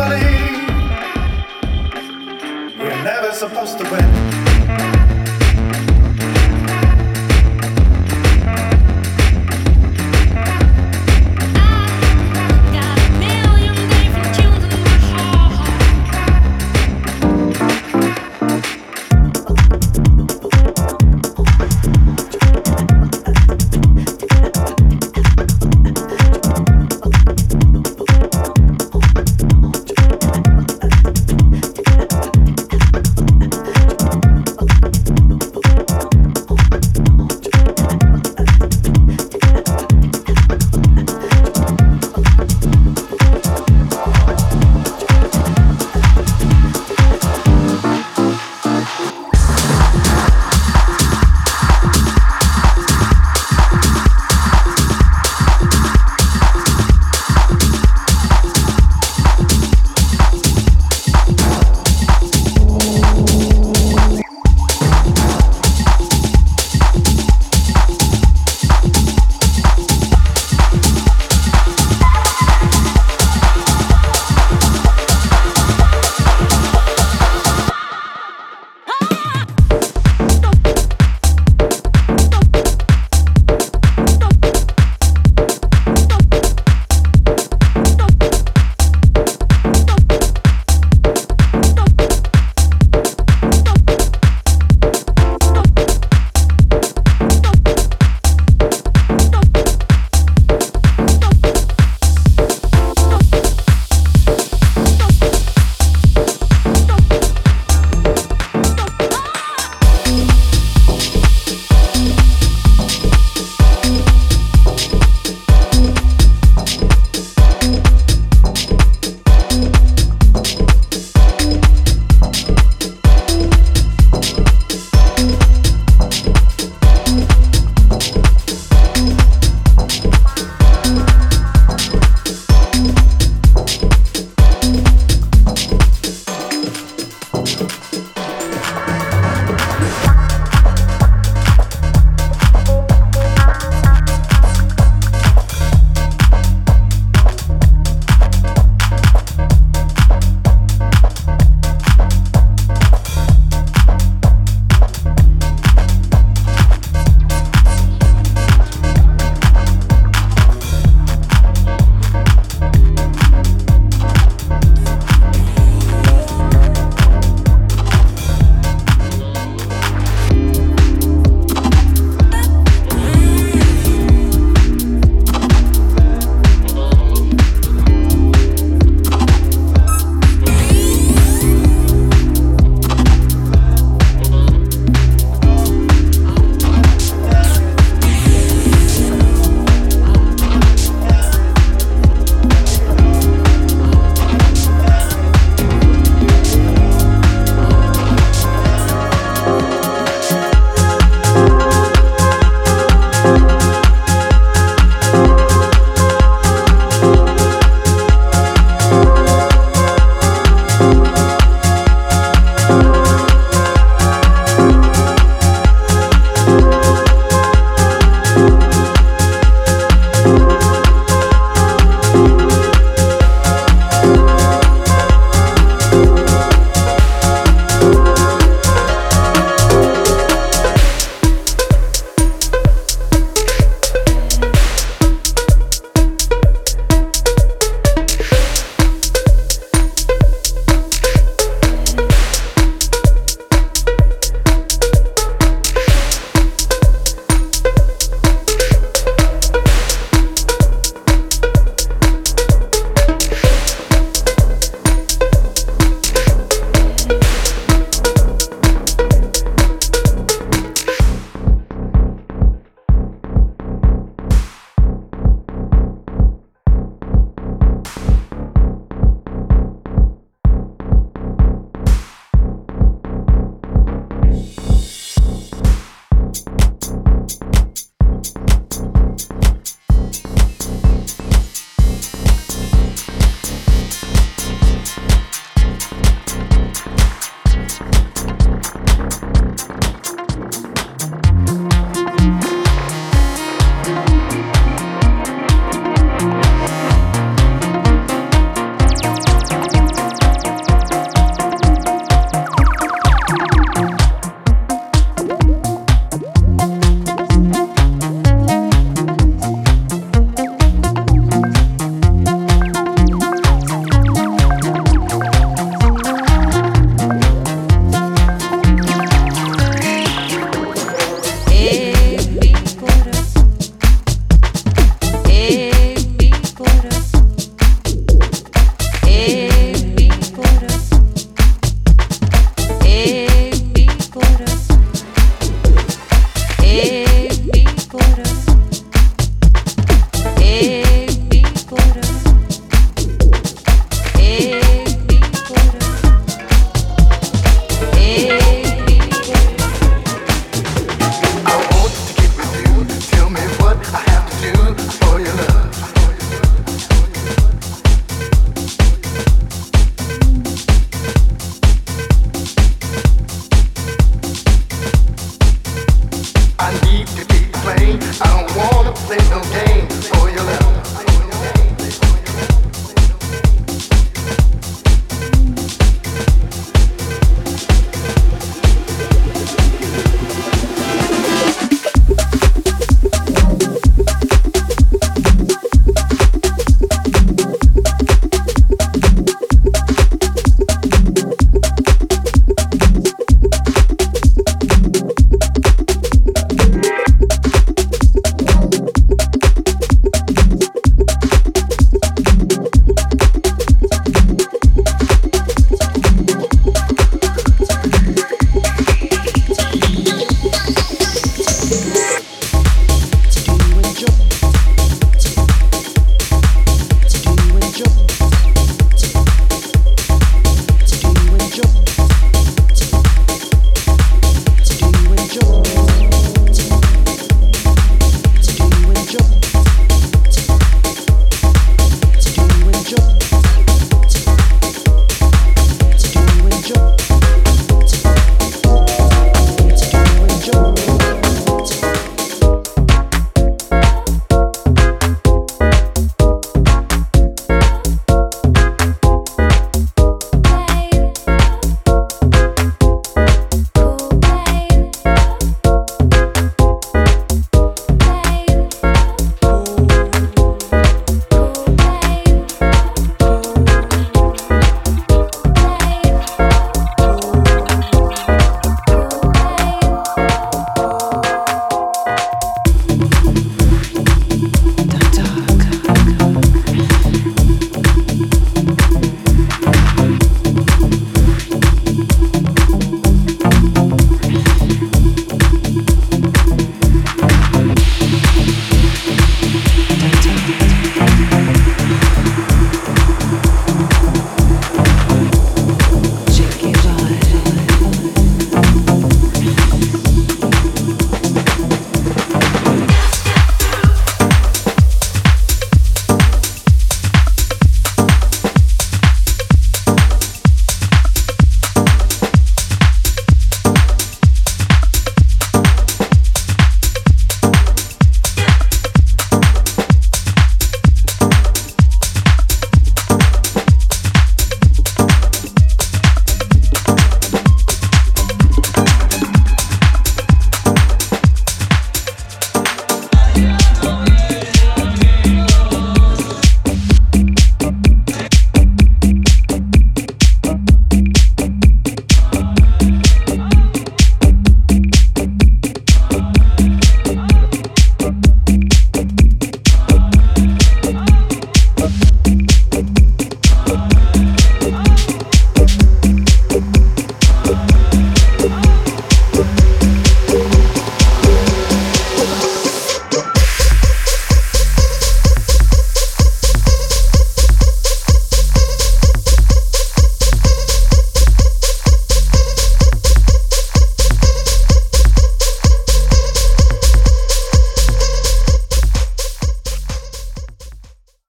believe we're never supposed to win.